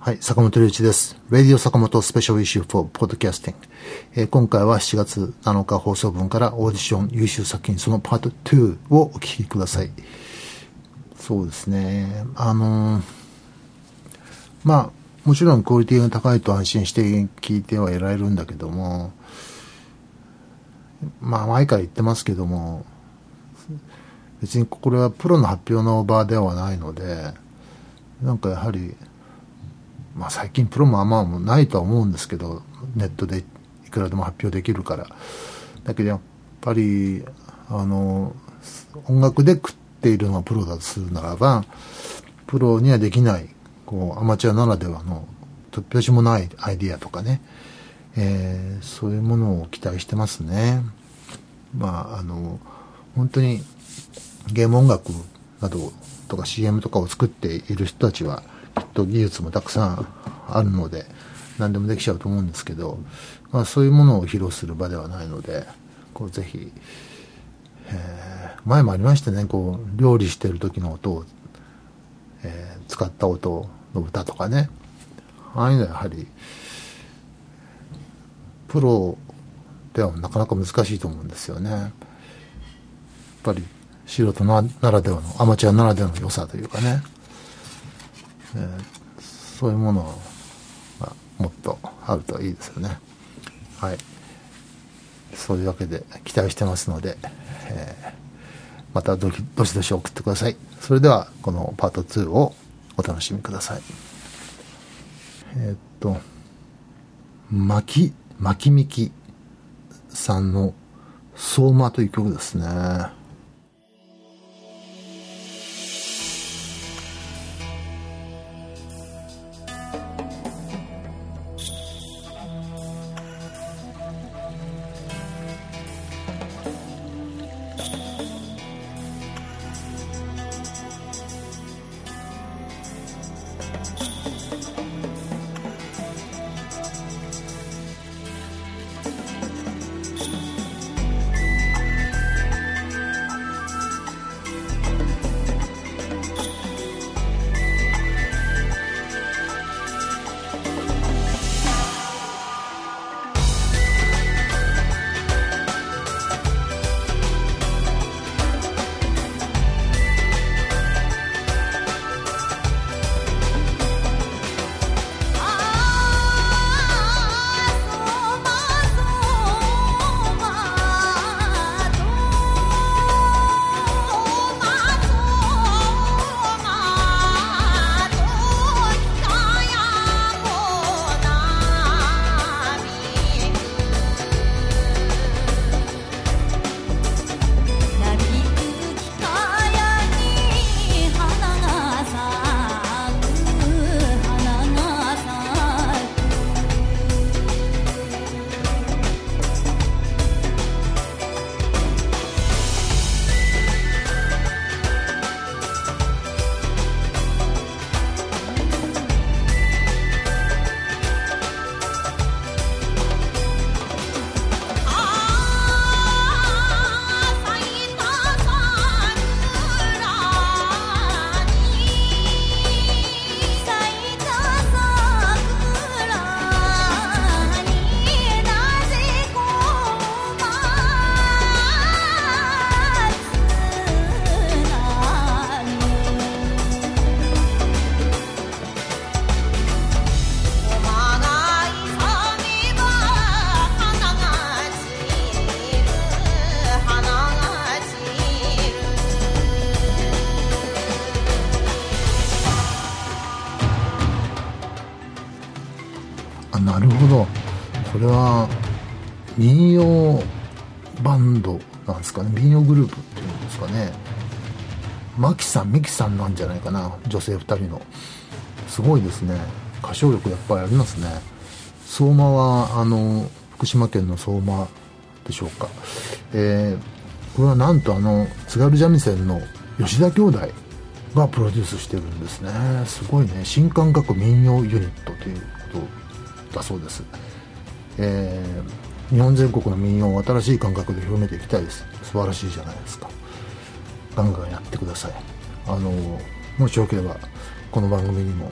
はい、坂本龍一です。Radio 坂本スペシャルイシュー for Podcasting、えー今回は7月7日放送分からオーディション優秀作品そのパート2をお聞きください。そうですね。あのーまあ、もちろんクオリティが高いと安心して聞いてはいられるんだけども、まあ前から言ってますけども、別にこれはプロの発表の場ではないので、なんかやはり、まあ最近プロもあんまもないとは思うんですけど、ネットでいくらでも発表できるから。だけどやっぱり、あの、音楽で食っているのがプロだとするならば、プロにはできない、こう、アマチュアならではの、突拍子もないアイディアとかね、えーそういうものを期待してますね。まあ、あの、本当にゲーム音楽などとか CM とかを作っている人たちはきっと技術もたくさんあるので何でもできちゃうと思うんですけど、まあ、そういうものを披露する場ではないのでこうぜひ、えー前もありましたねこう料理してる時の音を、えー使った音の歌とかねああいうのはやはりプロではなかなか難しいと思うんですよね。やっぱり素人なならではのアマチュアならではの良さというかね、えーそういうものがもっとあるといいですよね。はい。そういうわけで期待してますので、えーまたどどしどし送ってください。それではこのパート2をお楽しみください。えーっと巻き巻きみきさんの「相馬」という曲ですね。ミキさんなんじゃないかな女性2人の。すごいですね。歌唱力やっぱりありますね。相馬はあの福島県の相馬でしょうか。えーこれはなんとあの津軽三味線の吉田兄弟がプロデュースしてるんですね。すごいね。新感覚民謡ユニットということだそうです、えー日本全国の民謡を新しい感覚で広めていきたいです。素晴らしいじゃないですか。ガンガンやってください。あのもしよければこの番組にも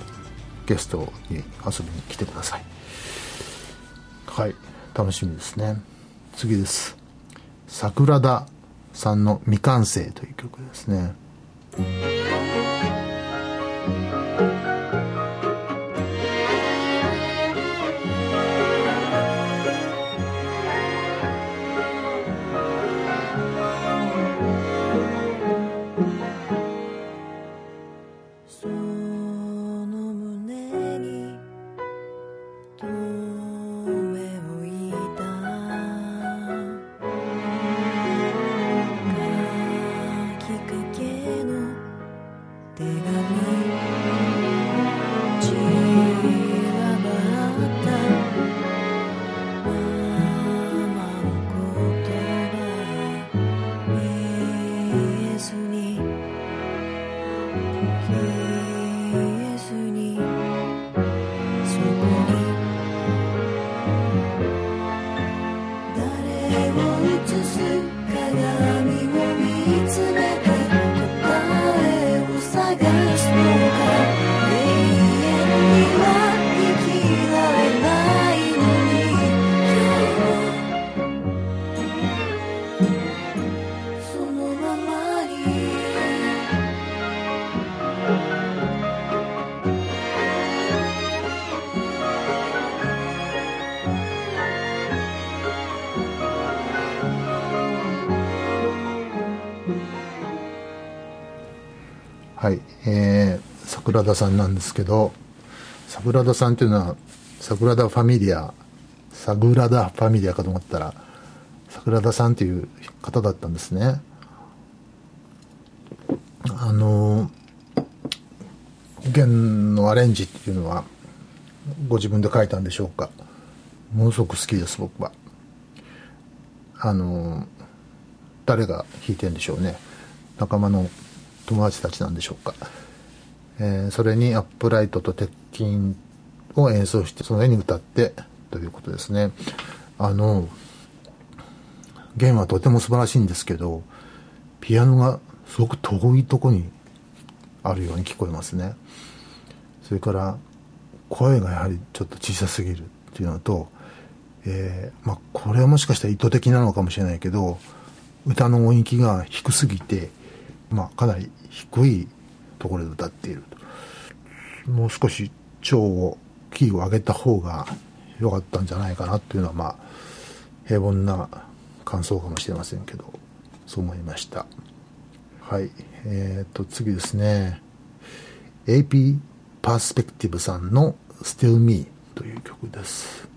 ゲストに遊びに来てください。はい。楽しみですね。次です。桜田さんの「未完成」という曲ですね。はい、えー、桜田さんなんですけど桜田さんっていうのは桜田ファミリア桜田ファミリアかと思ったら桜田さんっていう方だったんですね。あの弦のアレンジっていうのはご自分で書いたんでしょうか？ものすごく好きです僕は。あの誰が弾いてんでしょうね。仲間の友達たちなんでしょうか、えーそれにアップライトと鉄筋を演奏してその上に歌ってということですね。あの弦はとても素晴らしいんですけどピアノがすごく遠いとこにあるように聞こえますね。それから声がやはりちょっと小さすぎるっていうのと、えーまあ、これはもしかしたら意図的なのかもしれないけど歌の音域が低すぎて、まあ、かなり低いところで歌っていると。もう少し調をキーを上げた方が良かったんじゃないかなっていうのはまあ平凡な感想かもしれませんけどそう思いました。はい。えー、と次ですね。AP パースペクティブさんの「Still Me」という曲です。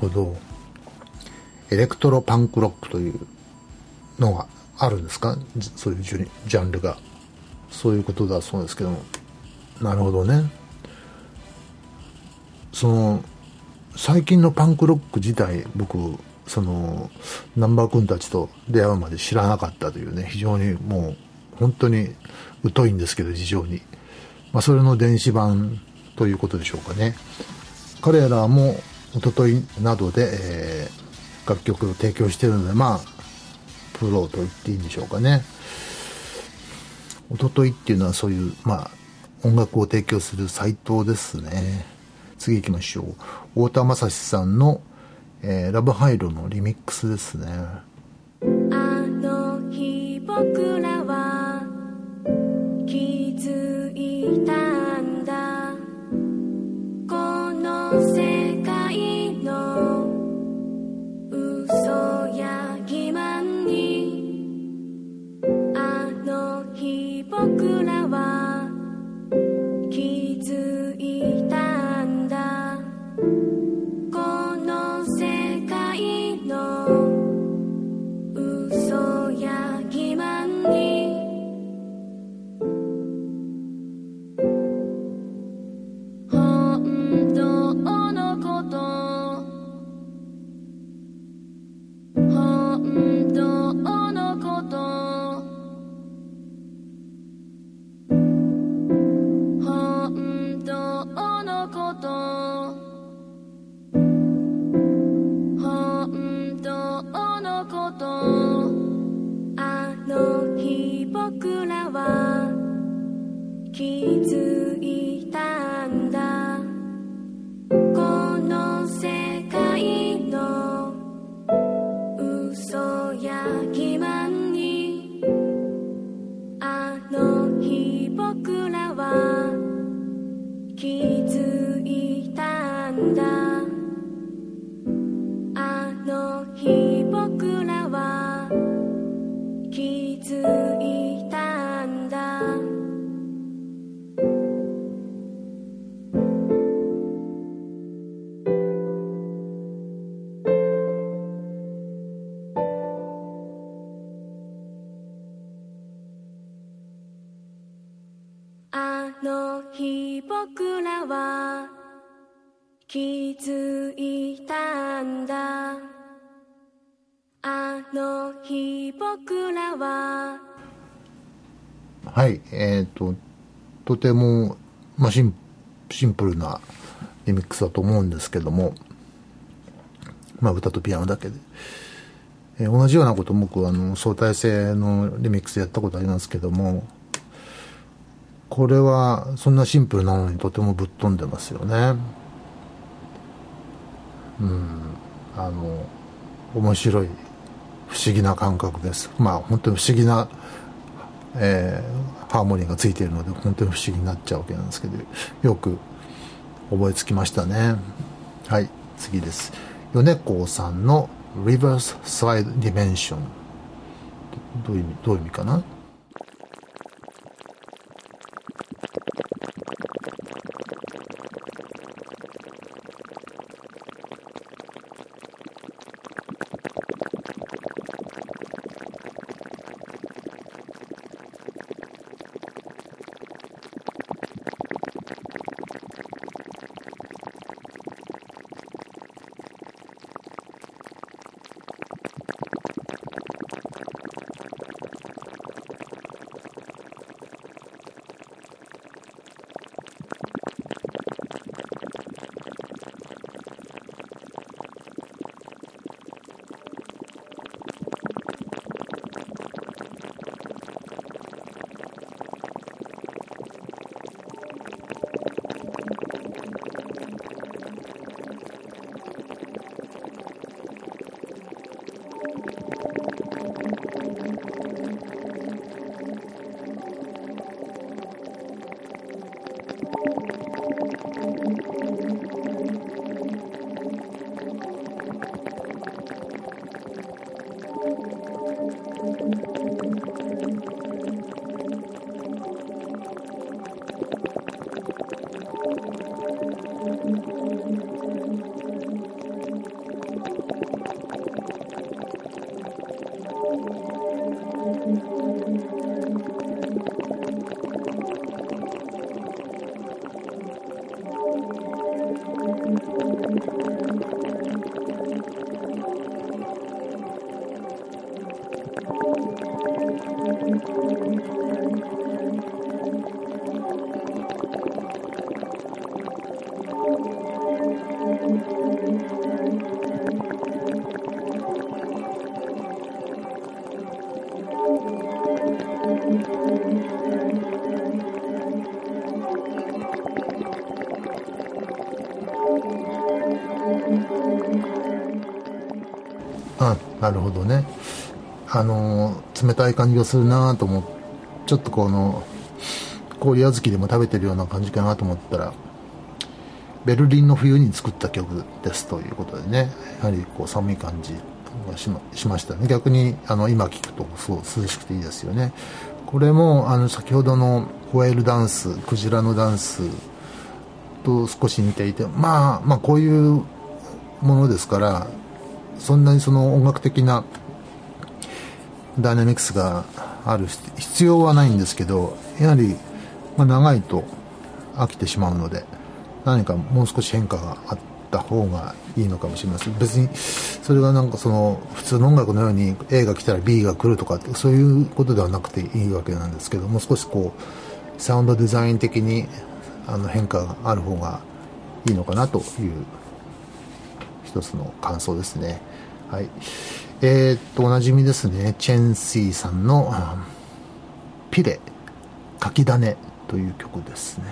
ほどエレクトロパンクロックというのがあるんですか？そういうジャンルが。そういうことだそうですけども。なるほどね。その最近のパンクロック自体僕その難波君たちと出会うまで知らなかったというね。非常にもう本当に疎いんですけど事情に、まあ、それの電子版ということでしょうかね。彼らも一昨日などで、えー楽曲を提供しているのでまあプロと言っていいんでしょうかね。一昨日っていうのはそういうまあ音楽を提供するサイトですね。次行きましょう。太田正史さんの、えーラブハイロのリミックスですね。あの日僕ら気づの日僕らは気づいたんだ。あの日僕らははいえっ、ととても、まあ、シンシンプルなリミックスだと思うんですけどもまあ歌とピアノだけで、えー同じようなこと僕あの相対性のリミックスやったことありますけどもこれはそんなシンプルなのにとてもぶっ飛んでますよね。うん。あの面白い不思議な感覚です。まあ本当に不思議なえーハーモニーがついているので本当に不思議になっちゃうわけなんですけどよく覚えつきましたね。はい次です。米子さんの Reverse Slide Dimension どういう意味どういう意味かな？あなるほどね。あの冷たい感じがするなと思ってちょっとこの氷小豆でも食べてるような感じかなと思ったらベルリンの冬に作った曲ですということでねやはりこう寒い感じがしましましたね。逆にあの今聞くとすごい涼しくていいですよね。これもあの先ほどのホエールダンスクジラのダンスと少し似ていてまあまあこういうものですからそんなにその音楽的なダイナミクスがある必要はないんですけどやはり、ま、長いと飽きてしまうので何かもう少し変化があった方がいいのかもしれません別にそれがなんかその普通の音楽のように A が来たら B が来るとかってそういうことではなくていいわけなんですけどもう少しこうサウンドデザイン的にあの変化がある方がいいのかなという一つの感想ですね。はい。えー、っと、おなじみですね。チェンシーさんの、ピレ、書き種という曲ですね。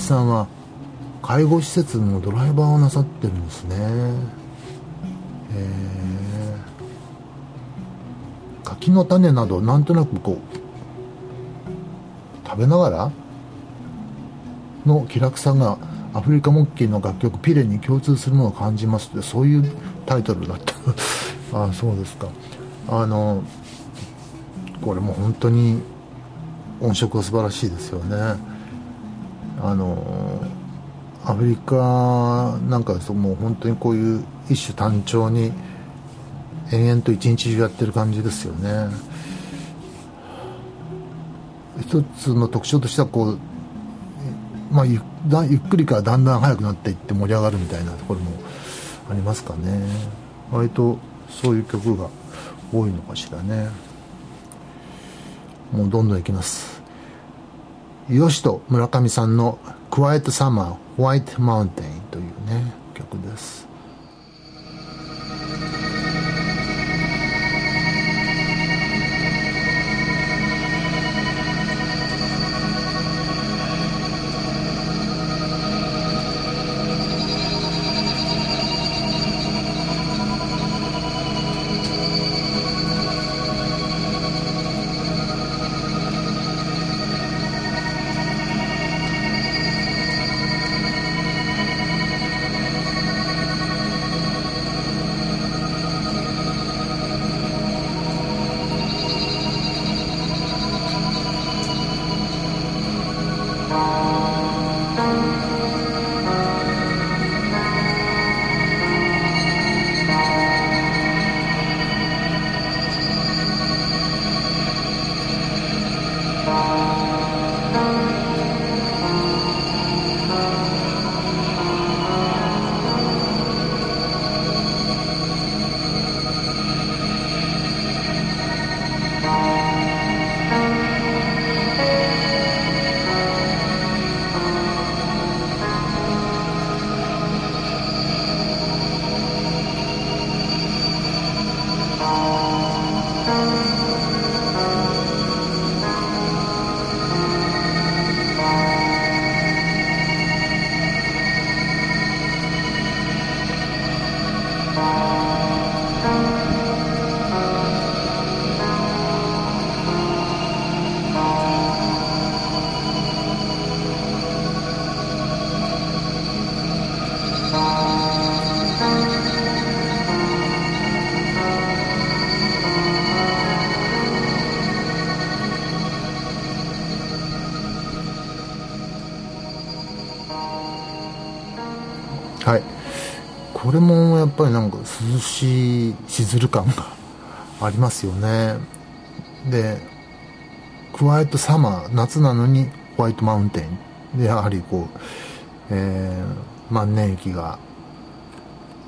さんは介護施設のドライバーをなさってるんですね。え、柿の種などなんとなくこう食べながらの気楽さがアフリカモッキーの楽曲「ピレ」に共通するものを感じますってそういうタイトルだった。ああそうですか。あのこれも本当に音色が素晴らしいですよね。あのアフリカなんかですともう本当にこういう一種単調に延々と一日中やってる感じですよね。一つの特徴としてはこうまあ、ゆだゆっくりからだんだん速くなっていって盛り上がるみたいなところもありますかね。割とそういう曲が多いのかしらね。もうどんどんいきます。よしと村上さんの「クワイトサマーホワイトマウンテン」というね曲です。Bye. はい。これもやっぱりなんか涼しいしずる感がありますよね。でクワイトサマー夏なのにホワイトマウンテンでやはりこう、えー万年雪が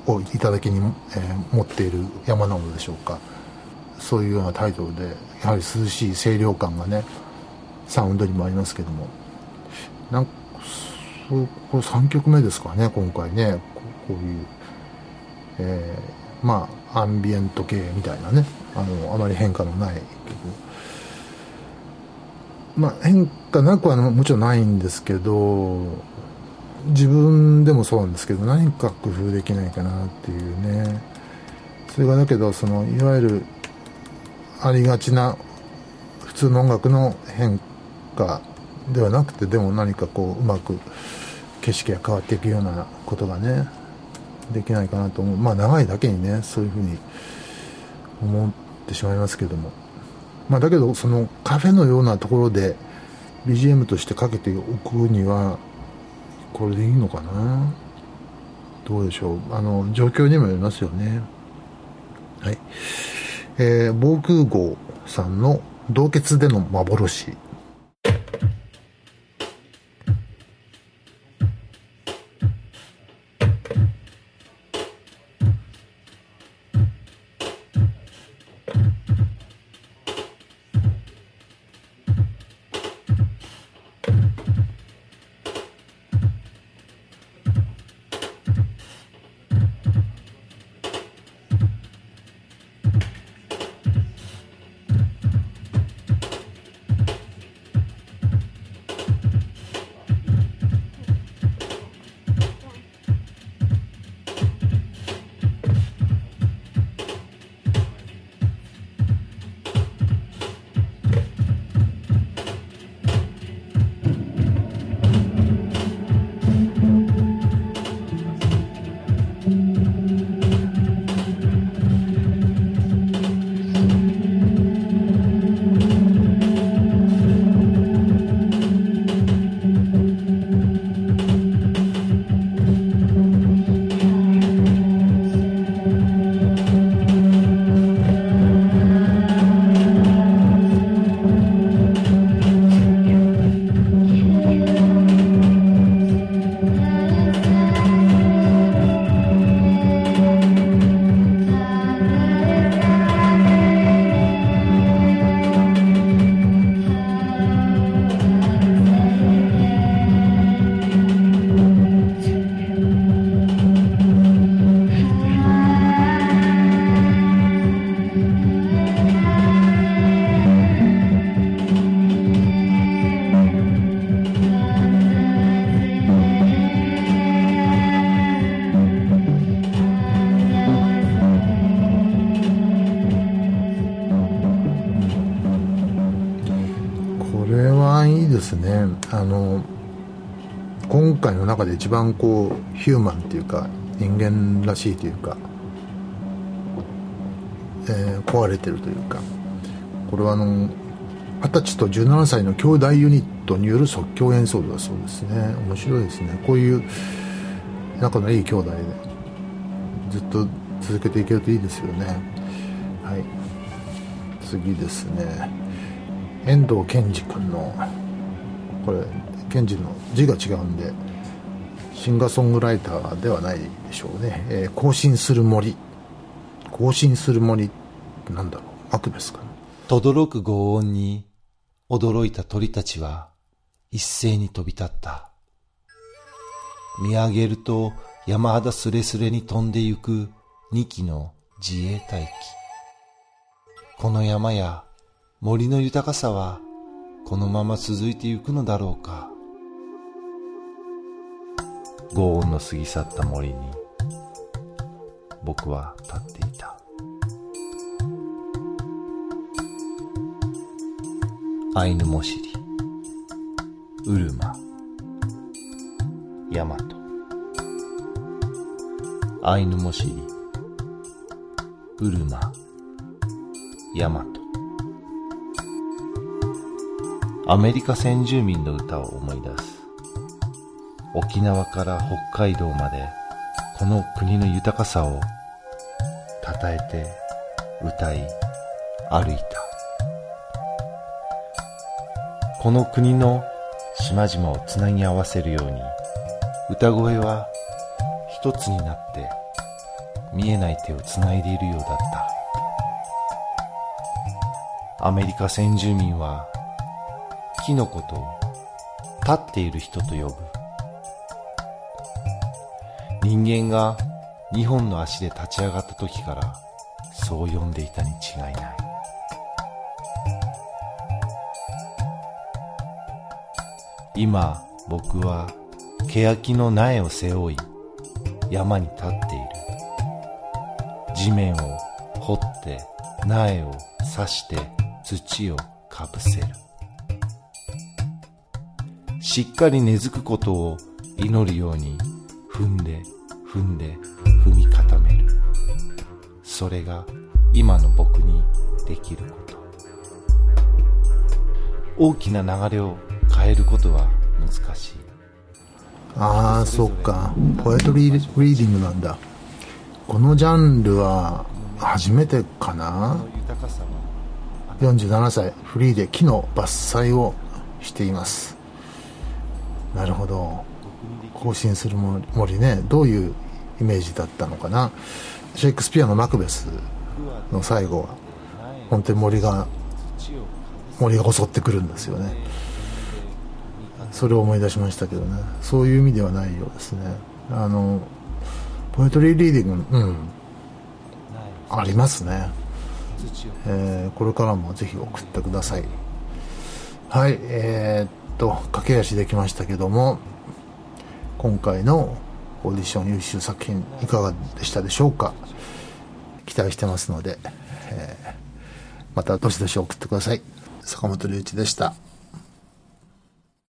を頂に、えー持っている山なのでしょうか。そういうようなタイトルでやはり涼しい清涼感がねサウンドにもありますけども。なんこれ3曲目ですかね今回ね。こういう、えーまあアンビエント系みたいなね。あのあまり変化のない曲。まあ変化なくはもちろんないんですけど自分でもそうなんですけど何か工夫できないかなっていうね。それがだけどそのいわゆるありがちな普通の音楽の変化ではなくてでも何かこううまく景色が変わっていくようなことがねできないかなと思う。まあ長いだけにねそういうふうに思ってしまいますけども。まあだけどそのカフェのようなところで BGM としてかけておくにはこれでいいのかな？どうでしょう。あの状況にもよりますよね。はい。えー防空壕さんの洞穴での幻。で一番こうヒューマンっていうか人間らしいというか、えー壊れてるというかこれはあの二十歳と17歳の兄弟ユニットによる即興演奏だそうですね。面白いですね。こういう仲のいい兄弟でずっと続けていけるといいですよね。はい。次ですね。遠藤健二君のこれ健二の字が違うんでシンガーソングライターではないでしょうね、えー更新する森更新する森なんだろう悪ですかね轟く轟音に驚いた鳥たちは一斉に飛び立った。見上げると山肌すれすれに飛んでゆく二機の自衛隊機。この山や森の豊かさはこのまま続いてゆくのだろうか。轟音の過ぎ去った森に僕は立っていた。アイヌモシリ、ウルマ、ヤマト。アイヌモシリ、ウルマ、ヤマト。アメリカ先住民の歌を思い出す。沖縄から北海道までこの国の豊かさを称えて歌い歩いた。この国の島々をつなぎ合わせるように歌声は一つになって見えない手をつないでいるようだった。アメリカ先住民は木のこと立っている人と呼ぶ。人間が2本の足で立ち上がった時からそう呼んでいたに違いない。今僕は欅の苗を背負い山に立っている。地面を掘って苗を刺して土をかぶせる。しっかり根付くことを祈るように踏んで踏んで踏み固める。それが今の僕にできること。大きな流れを変えることは難しい。ああそっか。ポエトリーリーディングなんだ。このジャンルは初めてかな？豊かさは。47歳。フリーで木の伐採をしています。なるほど更新する森ねどういうイメージだったのかな。シェイクスピアのマクベスの最後は本当に森が森が襲ってくるんですよね。それを思い出しましたけどね。そういう意味ではないようですね。あのポエトリーリーディングうん。ありますね、えーこれからもぜひ送ってください。はいえーっと駆け足できましたけども今回のオーディション優秀作品いかがでしたでしょうか？期待してますので、えーまたどしどし送ってください。坂本龍一でした。